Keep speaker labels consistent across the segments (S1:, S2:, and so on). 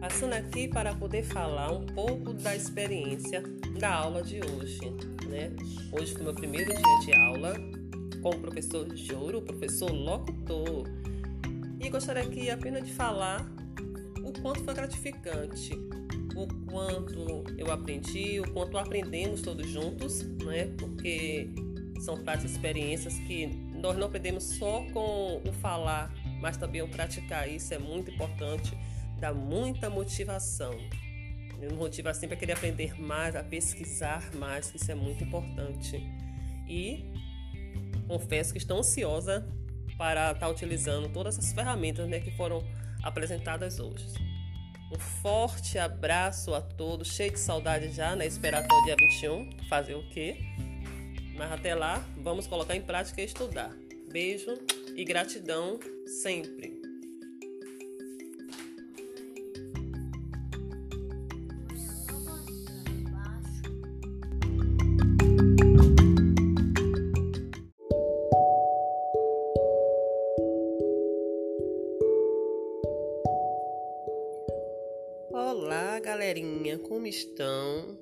S1: passando aqui para poder falar um pouco da experiência da aula de hoje. Né? Hoje foi meu primeiro dia de aula com o professor Joro, o professor locutor. E gostaria aqui apenas de falar o quanto foi gratificante, o quanto eu aprendi, o quanto aprendemos todos juntos, né? porque são práticas experiências que nós não aprendemos só com o falar, mas também o praticar. Isso é muito importante dá muita motivação. Me motiva sempre a querer aprender mais, a pesquisar mais, isso é muito importante. E confesso que estou ansiosa para estar utilizando todas as ferramentas né, que foram apresentadas hoje. Um forte abraço a todos, cheio de saudade já, né? Esperar até o dia 21, fazer o quê? Mas até lá, vamos colocar em prática e estudar. Beijo e gratidão sempre. Olá, galerinha, como estão?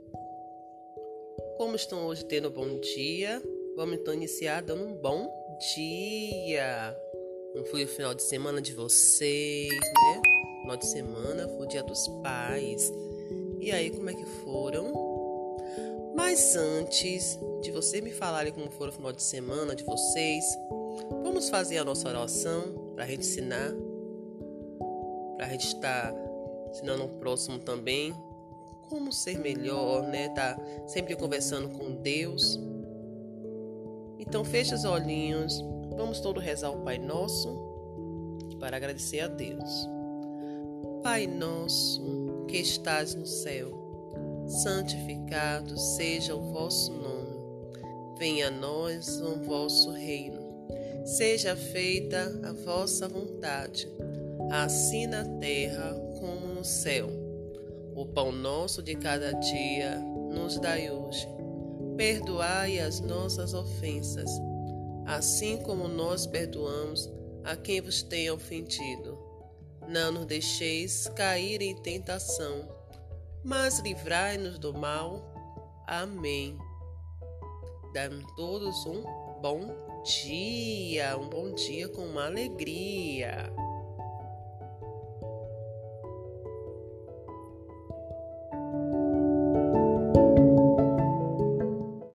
S1: Como estão hoje tendo um bom dia? Vamos então iniciar dando um bom dia. Não foi o final de semana de vocês, né? Final de semana foi o dia dos pais. E aí, como é que foram? Mas antes de vocês me falarem como foi o final de semana de vocês, vamos fazer a nossa oração para a gente ensinar, para a gente estar ensinando o próximo também como ser melhor, né? Tá sempre conversando com Deus. Então feche os olhinhos, vamos todos rezar o Pai Nosso para agradecer a Deus. Pai nosso que estás no céu, santificado seja o vosso nome. Venha a nós o vosso reino. Seja feita a vossa vontade, assim na terra como no céu. O pão nosso de cada dia nos dai hoje. Perdoai as nossas ofensas, assim como nós perdoamos a quem vos tenha ofendido. Não nos deixeis cair em tentação, mas livrai-nos do mal. Amém. Dá-me todos um bom dia, um bom dia com uma alegria.